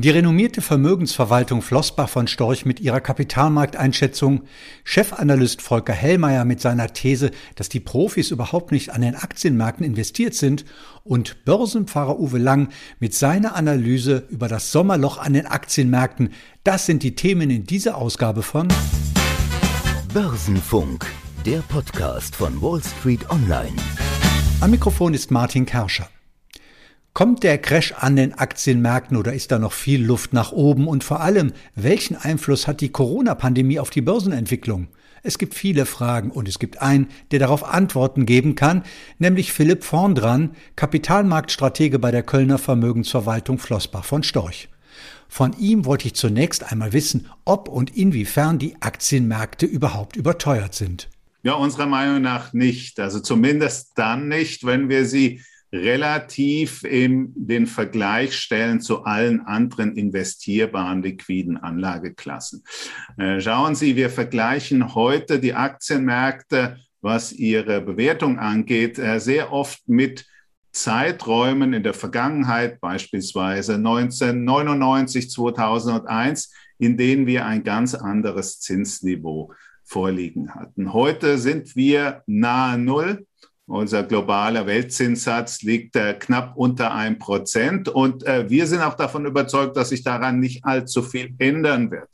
Die renommierte Vermögensverwaltung Flossbach von Storch mit ihrer Kapitalmarkteinschätzung, Chefanalyst Volker Hellmeier mit seiner These, dass die Profis überhaupt nicht an den Aktienmärkten investiert sind und Börsenpfarrer Uwe Lang mit seiner Analyse über das Sommerloch an den Aktienmärkten, das sind die Themen in dieser Ausgabe von Börsenfunk, der Podcast von Wall Street Online. Am Mikrofon ist Martin Kerscher. Kommt der Crash an den Aktienmärkten oder ist da noch viel Luft nach oben? Und vor allem, welchen Einfluss hat die Corona-Pandemie auf die Börsenentwicklung? Es gibt viele Fragen und es gibt einen, der darauf Antworten geben kann, nämlich Philipp Vorndran, Kapitalmarktstratege bei der Kölner Vermögensverwaltung Flossbach von Storch. Von ihm wollte ich zunächst einmal wissen, ob und inwiefern die Aktienmärkte überhaupt überteuert sind. Ja, unserer Meinung nach nicht. Also zumindest dann nicht, wenn wir sie relativ in den Vergleich stellen zu allen anderen investierbaren liquiden Anlageklassen. Äh, schauen Sie, wir vergleichen heute die Aktienmärkte, was ihre Bewertung angeht, äh, sehr oft mit Zeiträumen in der Vergangenheit, beispielsweise 1999, 2001, in denen wir ein ganz anderes Zinsniveau vorliegen hatten. Heute sind wir nahe Null unser globaler Weltzinssatz liegt äh, knapp unter ein Prozent und äh, wir sind auch davon überzeugt, dass sich daran nicht allzu viel ändern wird.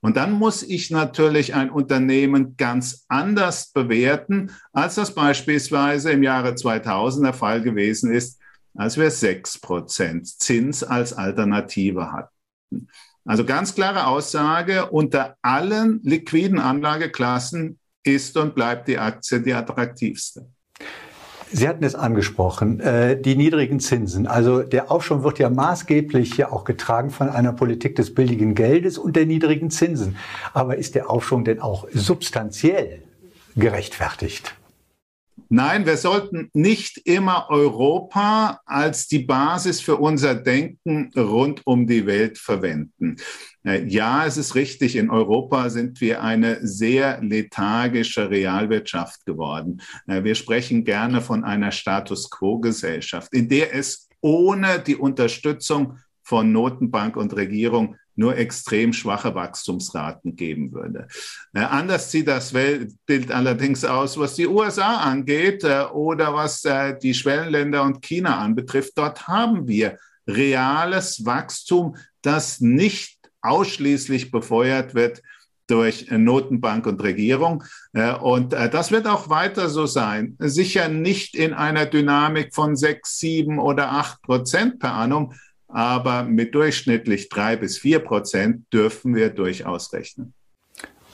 Und dann muss ich natürlich ein Unternehmen ganz anders bewerten, als das beispielsweise im Jahre 2000 der Fall gewesen ist, als wir sechs Prozent Zins als Alternative hatten. Also ganz klare Aussage, unter allen liquiden Anlageklassen ist und bleibt die Aktie die attraktivste. Sie hatten es angesprochen, äh, die niedrigen Zinsen. Also der Aufschwung wird ja maßgeblich ja auch getragen von einer Politik des billigen Geldes und der niedrigen Zinsen. Aber ist der Aufschwung denn auch substanziell gerechtfertigt? Nein, wir sollten nicht immer Europa als die Basis für unser Denken rund um die Welt verwenden. Äh, ja, es ist richtig, in Europa sind wir eine sehr lethargische Realwirtschaft geworden. Äh, wir sprechen gerne von einer Status quo-Gesellschaft, in der es ohne die Unterstützung von Notenbank und Regierung nur extrem schwache Wachstumsraten geben würde. Äh, anders sieht das Weltbild allerdings aus, was die USA angeht äh, oder was äh, die Schwellenländer und China anbetrifft. Dort haben wir reales Wachstum, das nicht ausschließlich befeuert wird durch Notenbank und Regierung. Äh, und äh, das wird auch weiter so sein. Sicher nicht in einer Dynamik von sechs, sieben oder acht Prozent per annum, aber mit durchschnittlich drei bis vier Prozent dürfen wir durchaus rechnen.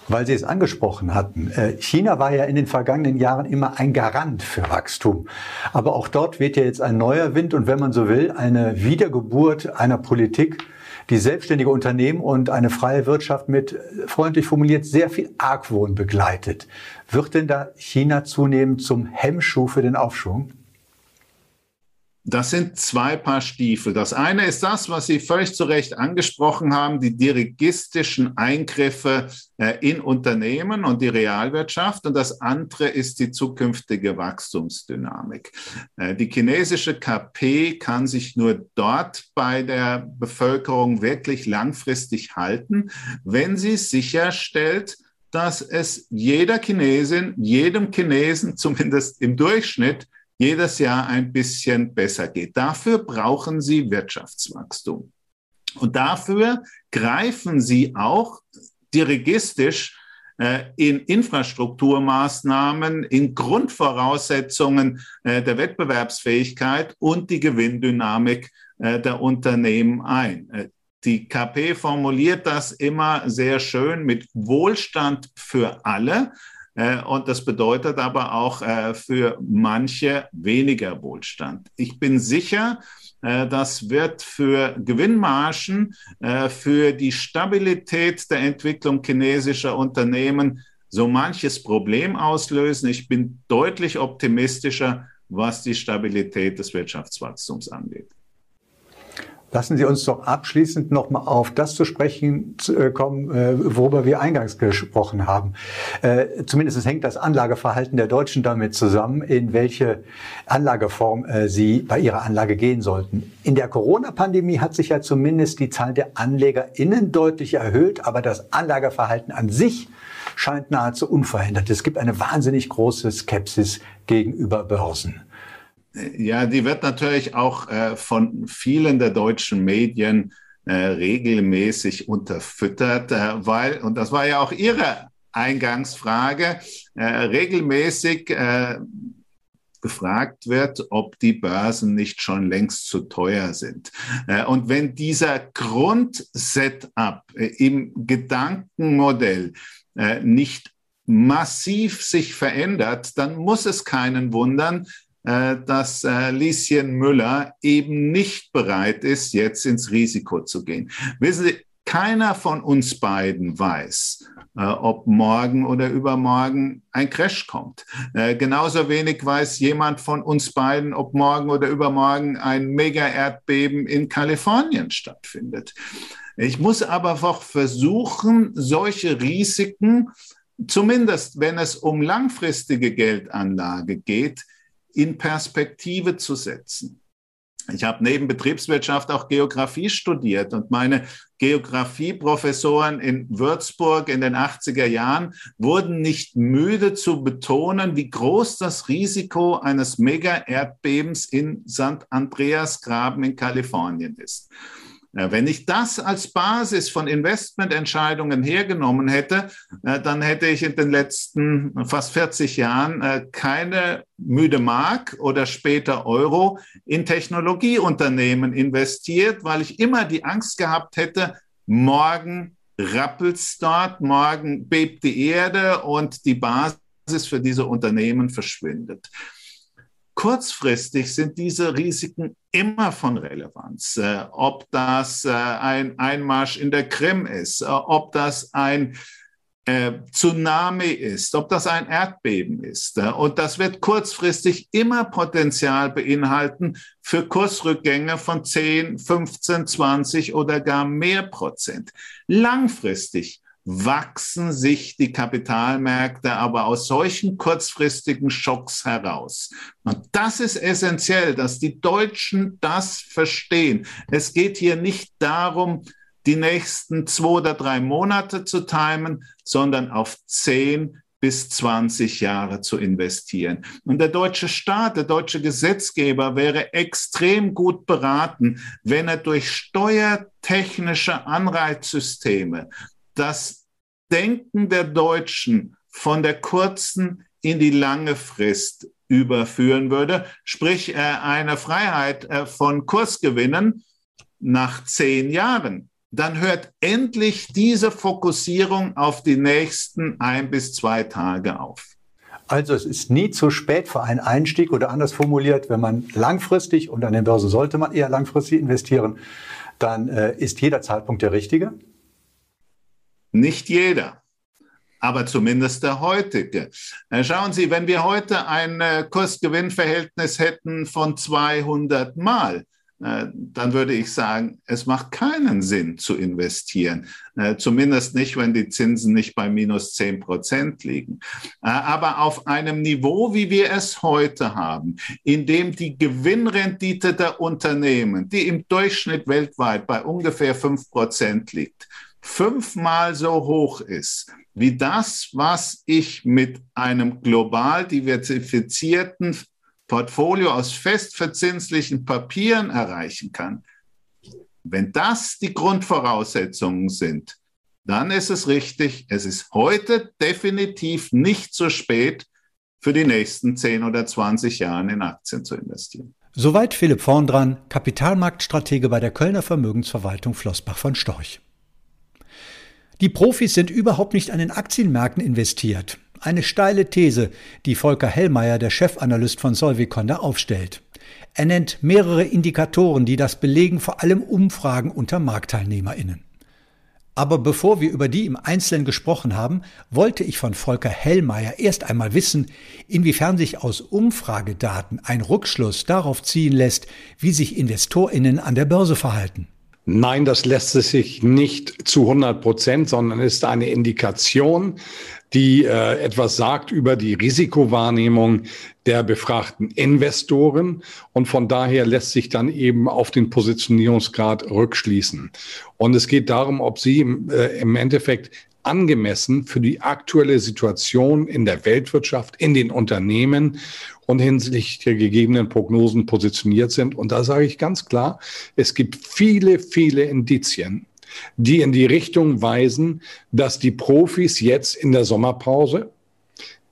Weil Sie es angesprochen hatten, äh, China war ja in den vergangenen Jahren immer ein Garant für Wachstum. Aber auch dort weht ja jetzt ein neuer Wind und wenn man so will, eine Wiedergeburt einer Politik, die selbstständige Unternehmen und eine freie Wirtschaft mit, freundlich formuliert, sehr viel Argwohn begleitet. Wird denn da China zunehmend zum Hemmschuh für den Aufschwung? Das sind zwei Paar Stiefel. Das eine ist das, was Sie völlig zu Recht angesprochen haben, die dirigistischen Eingriffe äh, in Unternehmen und die Realwirtschaft. Und das andere ist die zukünftige Wachstumsdynamik. Äh, die chinesische KP kann sich nur dort bei der Bevölkerung wirklich langfristig halten, wenn sie sicherstellt, dass es jeder Chinesin, jedem Chinesen zumindest im Durchschnitt jedes Jahr ein bisschen besser geht. Dafür brauchen sie Wirtschaftswachstum. Und dafür greifen sie auch dirigistisch äh, in Infrastrukturmaßnahmen, in Grundvoraussetzungen äh, der Wettbewerbsfähigkeit und die Gewinndynamik äh, der Unternehmen ein. Die KP formuliert das immer sehr schön mit Wohlstand für alle. Äh, und das bedeutet aber auch äh, für manche weniger Wohlstand. Ich bin sicher, äh, das wird für Gewinnmargen, für die Stabilität der Entwicklung chinesischer Unternehmen so manches Problem auslösen. Ich bin deutlich optimistischer, was die Stabilität des Wirtschaftswachstums angeht. Lassen Sie uns doch abschließend noch mal auf das zu sprechen äh, kommen, äh, worüber wir eingangs gesprochen haben. Äh, zumindest hängt das Anlageverhalten der Deutschen damit zusammen, in welche Anlageform sie bei ihrer Anlage gehen sollten. In der Corona-Pandemie hat sich ja zumindest die Zahl der AnlegerInnen deutlich erhöht, aber das Anlageverhalten an sich scheint nahezu unverändert. Es gibt eine wahnsinnig große Skepsis gegenüber Börsen. Ja, die wird natürlich auch äh, von vielen der deutschen Medien äh, regelmäßig unterfüttert, äh, weil, und das war ja auch Ihre Eingangsfrage, äh, regelmäßig äh, gefragt wird, ob die Börsen nicht schon längst zu teuer sind. Äh, und wenn dieser Grundsetup im Gedankenmodell nicht massiv sich verändert, dann muss es keinen wundern, dass äh, Lieschen Müller eben nicht bereit ist, jetzt ins Risiko zu gehen. Wissen Sie, keiner von uns beiden weiß, äh, ob morgen oder übermorgen ein Crash kommt. genauso wenig weiß jemand von uns beiden, ob morgen oder übermorgen ein Mega-Erdbeben in Kalifornien stattfindet. Ich muss aber auch versuchen, solche Risiken, zumindest wenn es um langfristige Geldanlage geht, in Perspektive zu setzen. Ich habe neben Betriebswirtschaft auch Geografie studiert und meine Geografieprofessoren in Würzburg in den 80er Jahren wurden nicht müde zu betonen, wie groß das Risiko eines Mega-Erdbebens in St. Andreas Graben in Kalifornien ist. Wenn ich das als Basis von Investmententscheidungen hergenommen hätte, äh, dann hätte ich in den letzten fast 40 Jahren äh, keine müde Mark oder später Euro in Technologieunternehmen investiert, weil ich immer die Angst gehabt hätte, morgen rappelt's dort, morgen bebt die Erde und die Basis für diese Unternehmen verschwindet. Kurzfristig sind diese Risiken immer von Relevanz. Äh, ob das äh, ein Einmarsch in der Krim ist, äh, ob das ein Tsunami ist, ob das ein Erdbeben ist. Und das wird kurzfristig immer Potenzial beinhalten für Kursrückgänge von 10, 15, 20 oder gar mehr Prozent. Langfristig wachsen sich die Kapitalmärkte aber aus solchen kurzfristigen Schocks heraus. Und das ist essentiell, dass die Deutschen das verstehen. Es geht hier nicht darum, die nächsten zwei oder drei Monate zu timen, sondern auf zehn bis 20 Jahre zu investieren. Und der deutsche Staat, der deutsche Gesetzgeber wäre extrem gut beraten, wenn er durch steuertechnische Anreizsysteme das Denken der Deutschen von der kurzen in die lange Frist überführen würde, sprich äh, eine Freiheit äh, von Kursgewinnen nach zehn Jahren, dann hört endlich diese Fokussierung auf die nächsten ein bis zwei Tage auf. Also es ist nie zu spät für einen Einstieg oder anders formuliert, wenn man langfristig und an den Börsen sollte man eher langfristig investieren, dann äh, ist jeder Zeitpunkt der richtige. Nicht jeder, aber zumindest der heutige. Äh, schauen Sie, wenn wir heute ein äh, Kursgewinnverhältnis hätten von 200 Mal, äh, dann würde ich sagen, es macht keinen Sinn zu investieren. Zumindest nicht, wenn die Zinsen nicht bei minus 10 Prozent liegen. Aber auf einem Niveau, wie wir es heute haben, in dem die Gewinnrendite der Unternehmen, die im Durchschnitt weltweit bei ungefähr 5 Prozent liegt, fünfmal so hoch ist wie das, was ich mit einem global diversifizierten Portfolio aus festverzinslichen Papieren erreichen kann, wenn das die Grundvoraussetzungen sind, dann ist es richtig, es ist heute definitiv nicht zu spät, für die nächsten 10 oder 20 Jahre in Aktien zu investieren. Soweit Philipp Vorndran, Kapitalmarktstratege bei der Kölner Vermögensverwaltung Flossbach von Storch. Die Profis sind überhaupt nicht an den Aktienmärkten investiert. Eine steile These, die Volker Hellmeier, der Chefanalyst von Solviconda, aufstellt. Er nennt mehrere Indikatoren, die das belegen, vor allem Umfragen unter MarktteilnehmerInnen. Aber bevor wir über die im Einzelnen gesprochen haben, wollte ich von Volker Hellmeier erst einmal wissen, inwiefern sich aus Umfragedaten ein Rückschluss darauf ziehen lässt, wie sich Investorinnen an der Börse verhalten. Nein, das lässt sich nicht zu 100 Prozent, sondern ist eine Indikation, die äh, etwas sagt über die Risikowahrnehmung der befragten Investoren. Und von daher lässt sich dann eben auf den Positionierungsgrad rückschließen. Und es geht darum, ob Sie äh, im Endeffekt angemessen für die aktuelle Situation in der Weltwirtschaft, in den Unternehmen und hinsichtlich der gegebenen Prognosen positioniert sind. Und da sage ich ganz klar, es gibt viele, viele Indizien, die in die Richtung weisen, dass die Profis jetzt in der Sommerpause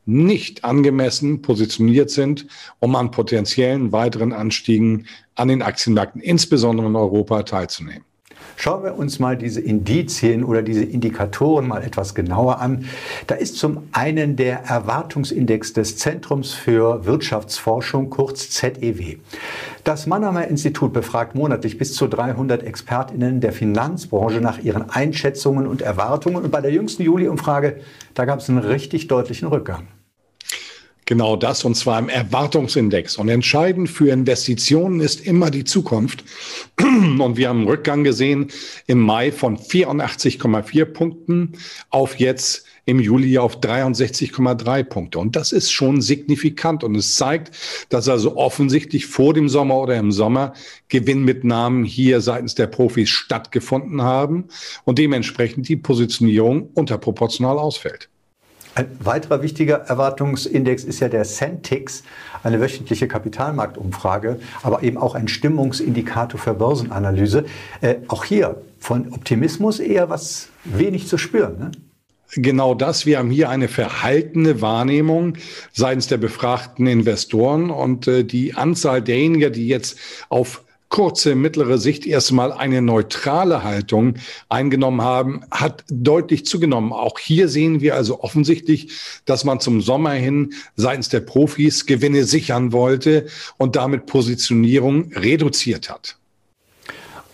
nicht angemessen positioniert sind, um an potenziellen weiteren Anstiegen an den Aktienmärkten, insbesondere in Europa, teilzunehmen. Schauen wir uns mal diese Indizien oder diese Indikatoren mal etwas genauer an. Da ist zum einen der Erwartungsindex des Zentrums für Wirtschaftsforschung, kurz ZEW. Das Mannheimer Institut befragt monatlich bis zu 300 Expertinnen der Finanzbranche nach ihren Einschätzungen und Erwartungen. Und bei der jüngsten Juli-Umfrage, da gab es einen richtig deutlichen Rückgang. Genau das, und zwar im Erwartungsindex. Und entscheidend für Investitionen ist immer die Zukunft. Und wir haben einen Rückgang gesehen im Mai von 84,4 Punkten auf jetzt im Juli auf 63,3 Punkte. Und das ist schon signifikant. Und es zeigt, dass also offensichtlich vor dem Sommer oder im Sommer Gewinnmitnahmen hier seitens der Profis stattgefunden haben und dementsprechend die Positionierung unterproportional ausfällt. Ein weiterer wichtiger Erwartungsindex ist ja der Centix, eine wöchentliche Kapitalmarktumfrage, aber eben auch ein Stimmungsindikator für Börsenanalyse. Äh, auch hier von Optimismus eher was wenig zu spüren. Ne? Genau das. Wir haben hier eine verhaltene Wahrnehmung seitens der befragten Investoren und äh, die Anzahl derjenigen, die jetzt auf kurze, mittlere Sicht erstmal eine neutrale Haltung eingenommen haben, hat deutlich zugenommen. Auch hier sehen wir also offensichtlich, dass man zum Sommer hin seitens der Profis Gewinne sichern wollte und damit Positionierung reduziert hat.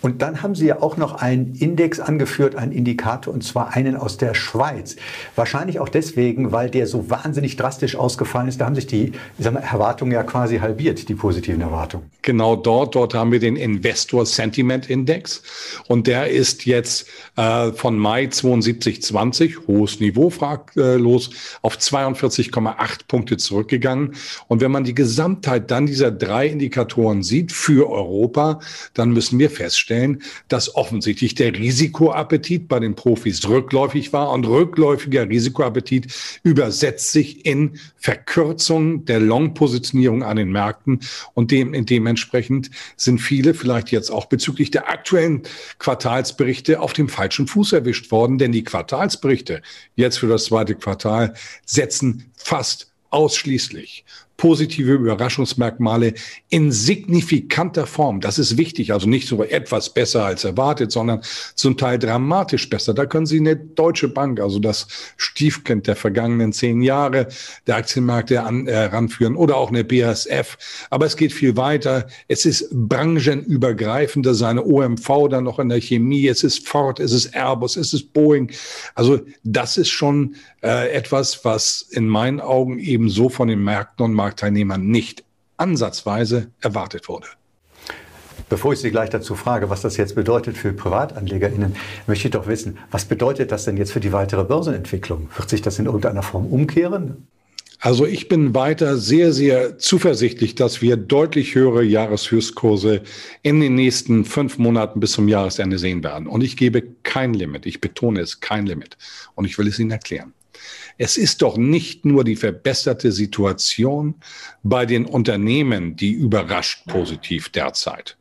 Und dann haben Sie ja auch noch einen Index angeführt, einen Indikator, und zwar einen aus der Schweiz. Wahrscheinlich auch deswegen, weil der so wahnsinnig drastisch ausgefallen ist. Da haben sich die mal, Erwartungen ja quasi halbiert, die positiven Erwartungen. Genau dort, dort haben wir den Investor Sentiment Index. Und der ist jetzt äh, von Mai 7220, hohes Niveau, fraglos, auf 42,8 Punkte zurückgegangen. Und wenn man die Gesamtheit dann dieser drei Indikatoren sieht für Europa, dann müssen wir feststellen, feststellen, dass offensichtlich der Risikoappetit bei den Profis rückläufig war. Und rückläufiger Risikoappetit übersetzt sich in Verkürzung der Long-Positionierung an den Märkten. Und dem, dementsprechend sind viele vielleicht jetzt auch bezüglich der aktuellen Quartalsberichte auf dem falschen Fuß erwischt worden, denn die Quartalsberichte jetzt für das zweite Quartal setzen fast ausschließlich positive Überraschungsmerkmale in signifikanter Form. Das ist wichtig, also nicht so etwas besser als erwartet, sondern zum Teil dramatisch besser. Da können Sie eine Deutsche Bank, also das Stiefkind der vergangenen zehn Jahre der Aktienmärkte an, äh, ranführen oder auch eine BASF. Aber es geht viel weiter. Es ist branchenübergreifend, das ist eine OMV dann noch in der Chemie, es ist Ford, es ist Airbus, es ist Boeing. Also das ist schon äh, etwas, was in meinen Augen eben so von den Märkten und Markt Marktteilnehmern nicht ansatzweise erwartet wurde. Bevor ich Sie gleich dazu frage, was das jetzt bedeutet für PrivatanlegerInnen, möchte ich doch wissen, was bedeutet das denn jetzt für die weitere Börsenentwicklung? Wird sich das in irgendeiner Form umkehren? Also ich bin weiter sehr, sehr zuversichtlich, dass wir deutlich höhere Jahreshöchstkurse in den nächsten fünf Monaten bis zum Jahresende sehen werden. Und ich gebe kein Limit. Ich betone es, kein Limit. Und ich will es Ihnen erklären. Es ist doch nicht nur die verbesserte Situation bei den Unternehmen, die überrascht positiv derzeit,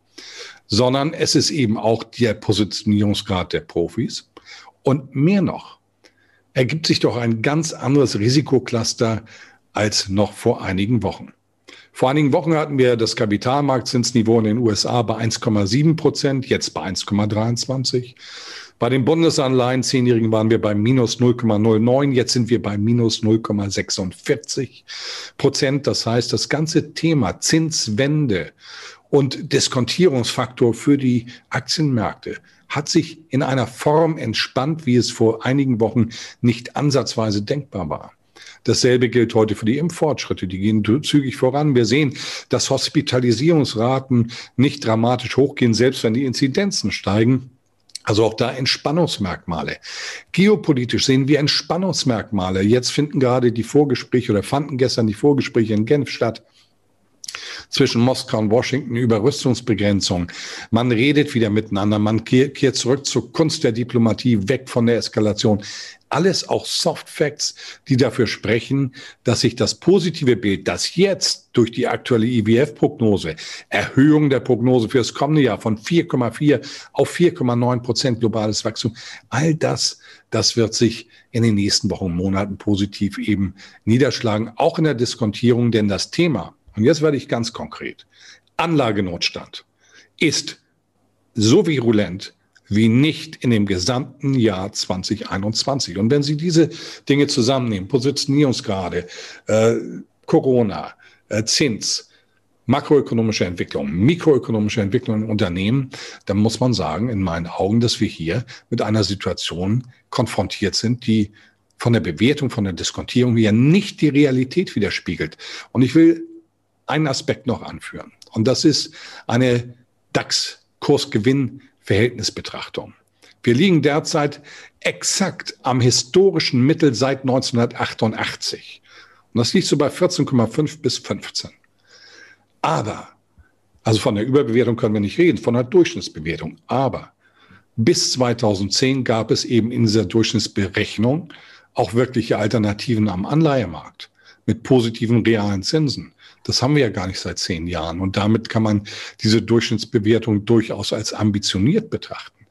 sondern es ist eben auch der Positionierungsgrad der Profis. Und mehr noch, ergibt sich doch ein ganz anderes Risikocluster als noch vor einigen Wochen. Vor einigen Wochen hatten wir das Kapitalmarktzinsniveau in den USA bei 1,7 Prozent, jetzt bei 1,23. Bei den Bundesanleihen Zehnjährigen waren wir bei minus 0,09, jetzt sind wir bei minus 0,46 Prozent. Das heißt, das ganze Thema Zinswende und Diskontierungsfaktor für die Aktienmärkte hat sich in einer Form entspannt, wie es vor einigen Wochen nicht ansatzweise denkbar war. Dasselbe gilt heute für die Impffortschritte. Die gehen zügig voran. Wir sehen, dass Hospitalisierungsraten nicht dramatisch hochgehen, selbst wenn die Inzidenzen steigen. Also auch da Entspannungsmerkmale. Geopolitisch sehen wir Entspannungsmerkmale. Jetzt finden gerade die Vorgespräche oder fanden gestern die Vorgespräche in Genf statt zwischen Moskau und Washington über Rüstungsbegrenzung. Man redet wieder miteinander, man kehrt zurück zur Kunst der Diplomatie, weg von der Eskalation. Alles auch Soft Facts, die dafür sprechen, dass sich das positive Bild, das jetzt durch die aktuelle IWF-Prognose, Erhöhung der Prognose für das kommende Jahr von 4,4 auf 4,9 Prozent globales Wachstum, all das, das wird sich in den nächsten Wochen, Monaten positiv eben niederschlagen, auch in der Diskontierung, denn das Thema, und jetzt werde ich ganz konkret, Anlagenotstand ist so virulent wie nicht in dem gesamten Jahr 2021. Und wenn Sie diese Dinge zusammennehmen, Positionierungsgrade, äh, Corona, äh, Zins, makroökonomische Entwicklung, mikroökonomische Entwicklung in Unternehmen, dann muss man sagen, in meinen Augen, dass wir hier mit einer Situation konfrontiert sind, die von der Bewertung, von der Diskontierung her nicht die Realität widerspiegelt. Und ich will einen Aspekt noch anführen. Und das ist eine DAX-Kursgewinn-Verhältnisbetrachtung. Wir liegen derzeit exakt am historischen Mittel seit 1988. Und das liegt so bei 14,5 bis 15. Aber, also von der Überbewertung können wir nicht reden, von der Durchschnittsbewertung. Aber bis 2010 gab es eben in dieser Durchschnittsberechnung auch wirkliche Alternativen am Anleihemarkt mit positiven realen Zinsen. Das haben wir ja gar nicht seit zehn Jahren. Und damit kann man diese Durchschnittsbewertung durchaus als ambitioniert betrachten.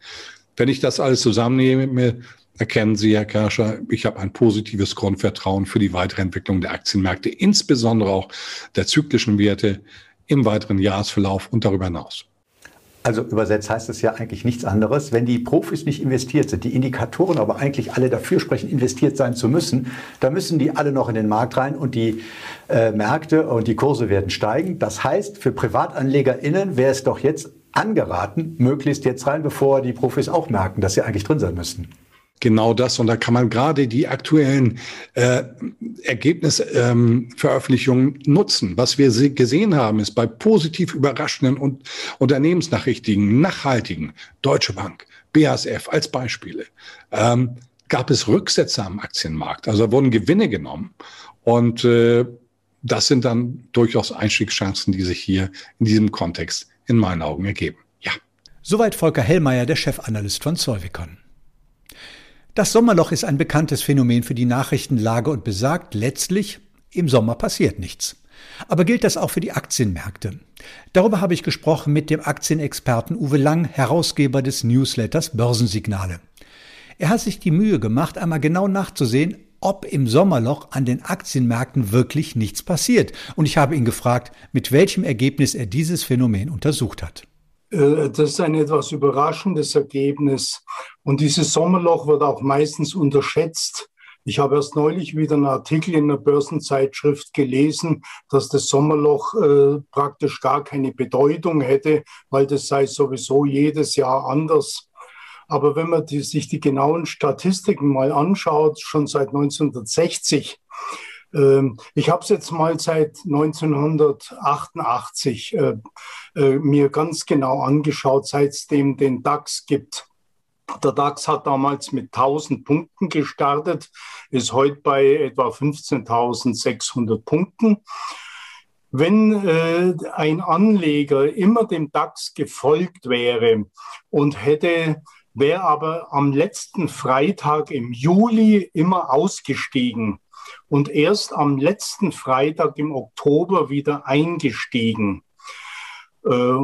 Wenn ich das alles zusammennehme, erkennen Sie, Herr Kerscher, ich habe ein positives Grundvertrauen für die weitere Entwicklung der Aktienmärkte, insbesondere auch der zyklischen Werte im weiteren Jahresverlauf und darüber hinaus. Also übersetzt heißt es ja eigentlich nichts anderes. Wenn die Profis nicht investiert sind, die Indikatoren aber eigentlich alle dafür sprechen, investiert sein zu müssen, dann müssen die alle noch in den Markt rein und die äh, Märkte und die Kurse werden steigen. Das heißt, für PrivatanlegerInnen wäre es doch jetzt angeraten, möglichst jetzt rein, bevor die Profis auch merken, dass sie eigentlich drin sein müssten genau das. Und da kann man gerade die aktuellen äh, Ergebnisveröffentlichungen ähm, nutzen. Was wir gesehen haben, ist bei positiv überraschenden und Unternehmensnachrichtigen, nachhaltigen, Deutsche Bank, BASF als Beispiele, ähm, gab es Rücksätze am Aktienmarkt. Also wurden Gewinne genommen. Und äh, das sind dann durchaus Einstiegschancen, die sich hier in diesem Kontext in meinen Augen ergeben. Ja. Soweit Volker Hellmeier, der Chefanalyst von Solvicon. Das Sommerloch ist ein bekanntes Phänomen für die Nachrichtenlage und besagt letztlich, im Sommer passiert nichts. Aber gilt das auch für die Aktienmärkte? Darüber habe ich gesprochen mit dem Aktienexperten Uwe Lang, Herausgeber des Newsletters Börsensignale. Er hat sich die Mühe gemacht, einmal genau nachzusehen, ob im Sommerloch an den Aktienmärkten wirklich nichts passiert. Und ich habe ihn gefragt, mit welchem Ergebnis er dieses Phänomen untersucht hat. Äh, das ist ein etwas überraschendes Ergebnis. Und dieses Sommerloch wird auch meistens unterschätzt. Ich habe erst neulich wieder einen Artikel in einer Börsenzeitschrift gelesen, dass das Sommerloch äh, praktisch gar keine Bedeutung hätte, weil das sei sowieso jedes Jahr anders. Aber wenn man die, sich die genauen Statistiken mal anschaut, schon seit 1960, ähm, ich habe es jetzt mal seit 1988 äh, äh, mir ganz genau angeschaut, seit es den DAX gibt. Der DAX hat damals mit 1000 Punkten gestartet, ist heute bei etwa 15.600 Punkten. Wenn äh, ein Anleger immer dem DAX gefolgt wäre und hätte, wäre aber am letzten Freitag im Juli immer ausgestiegen, und erst am letzten Freitag im Oktober wieder eingestiegen. Äh,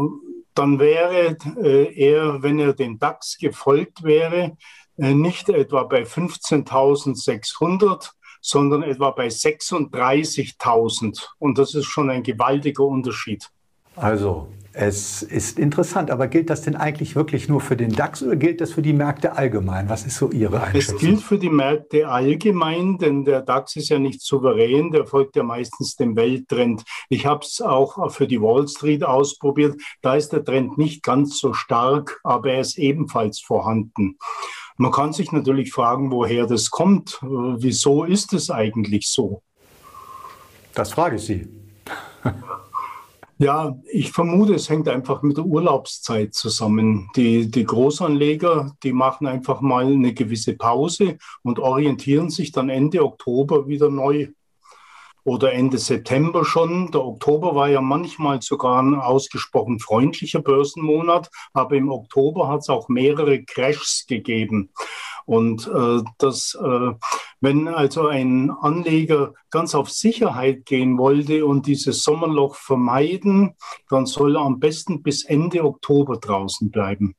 dann wäre äh, er, wenn er den DAX gefolgt wäre, äh, nicht etwa bei 15.600, sondern etwa bei 36.000. Und das ist schon ein gewaltiger Unterschied. Also Es ist interessant, aber gilt das denn eigentlich wirklich nur für den DAX oder gilt das für die Märkte allgemein? Was ist so Ihre Einschätzung? Es gilt für die Märkte allgemein, denn der DAX ist ja nicht souverän, der folgt ja meistens dem Welttrend. Ich habe es auch für die Wall Street ausprobiert. Da ist der Trend nicht ganz so stark, aber er ist ebenfalls vorhanden. Man kann sich natürlich fragen, woher das kommt. Wieso ist es eigentlich so? Das frage ich Sie. Ja, ich vermute, es hängt einfach mit der Urlaubszeit zusammen. Die, die Großanleger, die machen einfach mal eine gewisse Pause und orientieren sich dann Ende Oktober wieder neu oder Ende September schon. Der Oktober war ja manchmal sogar ein ausgesprochen freundlicher Börsenmonat, aber im Oktober hat es auch mehrere Crashs gegeben. Und äh, das, äh, wenn also ein Anleger ganz auf Sicherheit gehen wollte und dieses Sommerloch vermeiden, dann soll er am besten bis Ende Oktober draußen bleiben.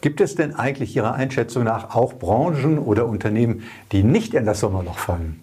Gibt es denn eigentlich Ihrer Einschätzung nach auch Branchen oder Unternehmen, die nicht in das Sommerloch fallen?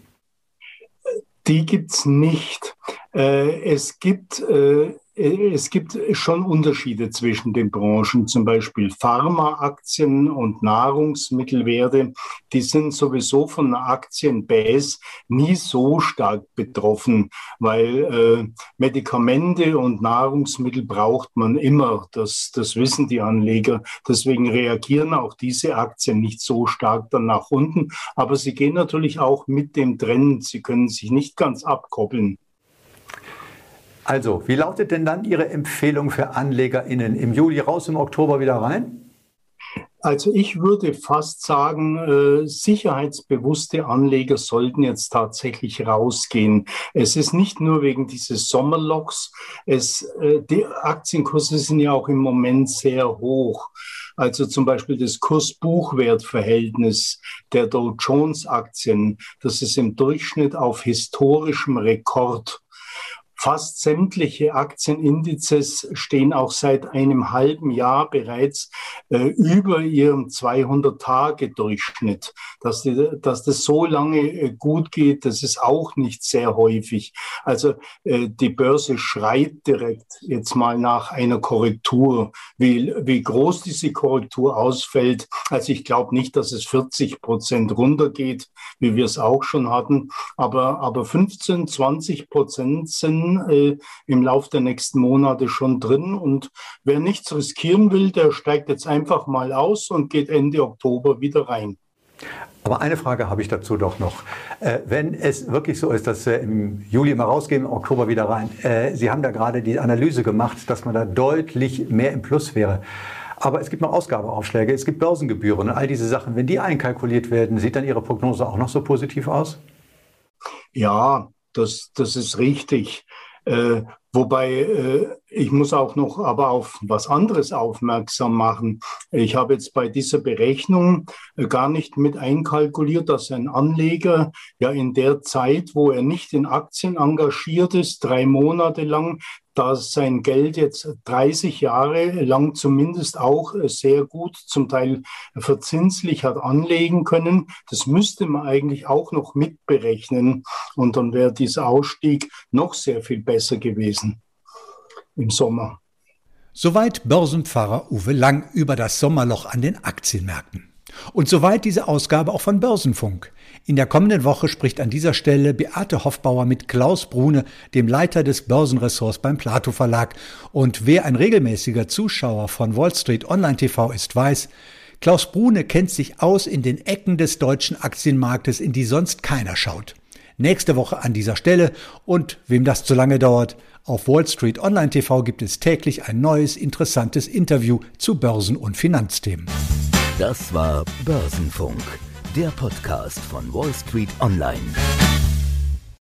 Die gibt es nicht. Äh, es gibt äh, es gibt schon Unterschiede zwischen den Branchen, zum Beispiel Pharmaaktien und Nahrungsmittelwerte. Die sind sowieso von Aktienbase nie so stark betroffen, weil äh, Medikamente und Nahrungsmittel braucht man immer. Das, das wissen die Anleger. Deswegen reagieren auch diese Aktien nicht so stark dann nach unten. Aber sie gehen natürlich auch mit dem Trend. Sie können sich nicht ganz abkoppeln. Also, wie lautet denn dann Ihre Empfehlung für AnlegerInnen? Im Juli raus, im Oktober wieder rein? Also ich würde fast sagen, äh, sicherheitsbewusste Anleger sollten jetzt tatsächlich rausgehen. Es ist nicht nur wegen dieses Sommerlochs. Äh, die Aktienkurse sind ja auch im Moment sehr hoch. Also zum Beispiel das Kurs-Buchwert-Verhältnis der Dow Jones Aktien, das ist im Durchschnitt auf historischem Rekord. Fast sämtliche Aktienindizes stehen auch seit einem halben Jahr bereits äh, über ihrem 200-Tage-Durchschnitt. Dass, dass das so lange äh, gut geht, das ist auch nicht sehr häufig. Also äh, die Börse schreit direkt jetzt mal nach einer Korrektur. Wie, wie groß diese Korrektur ausfällt, also ich glaube nicht, dass es 40 Prozent runtergeht, wie wir es auch schon hatten, aber, aber 15, 20 Prozent sind äh, im Laufe der nächsten Monate schon drin. Und wer nichts riskieren will, der steigt jetzt einfach mal aus und geht Ende Oktober wieder rein. Aber eine Frage habe ich dazu doch noch. Äh, wenn es wirklich so ist, dass wir im Juli mal rausgehen, im Oktober wieder rein, äh, Sie haben da gerade die Analyse gemacht, dass man da deutlich mehr im Plus wäre. Aber es gibt noch Ausgabeaufschläge, es gibt Börsengebühren und all diese Sachen. Wenn die einkalkuliert werden, sieht dann Ihre Prognose auch noch so positiv aus? Ja, das, das ist richtig. Äh, wobei äh, ich muss auch noch aber auf was anderes aufmerksam machen. Ich habe jetzt bei dieser Berechnung äh, gar nicht mit einkalkuliert, dass ein Anleger ja in der Zeit, wo er nicht in Aktien engagiert ist, drei Monate lang da sein Geld jetzt 30 Jahre lang zumindest auch sehr gut, zum Teil verzinslich hat anlegen können. Das müsste man eigentlich auch noch mitberechnen. Und dann wäre dieser Ausstieg noch sehr viel besser gewesen im Sommer. Soweit Börsenpfarrer Uwe Lang über das Sommerloch an den Aktienmärkten. Und soweit diese Ausgabe auch von Börsenfunk. In der kommenden Woche spricht an dieser Stelle Beate Hoffbauer mit Klaus Brune, dem Leiter des Börsenressorts beim Plato Verlag. Und wer ein regelmäßiger Zuschauer von Wall Street Online TV ist, weiß, Klaus Brune kennt sich aus in den Ecken des deutschen Aktienmarktes, in die sonst keiner schaut. Nächste Woche an dieser Stelle und wem das zu lange dauert, auf Wall Street Online TV gibt es täglich ein neues, interessantes Interview zu Börsen- und Finanzthemen. Das war Börsenfunk, der Podcast von Wall Street Online.